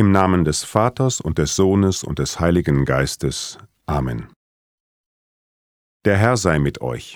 Im Namen des Vaters und des Sohnes und des Heiligen Geistes. Amen. Der Herr sei mit euch.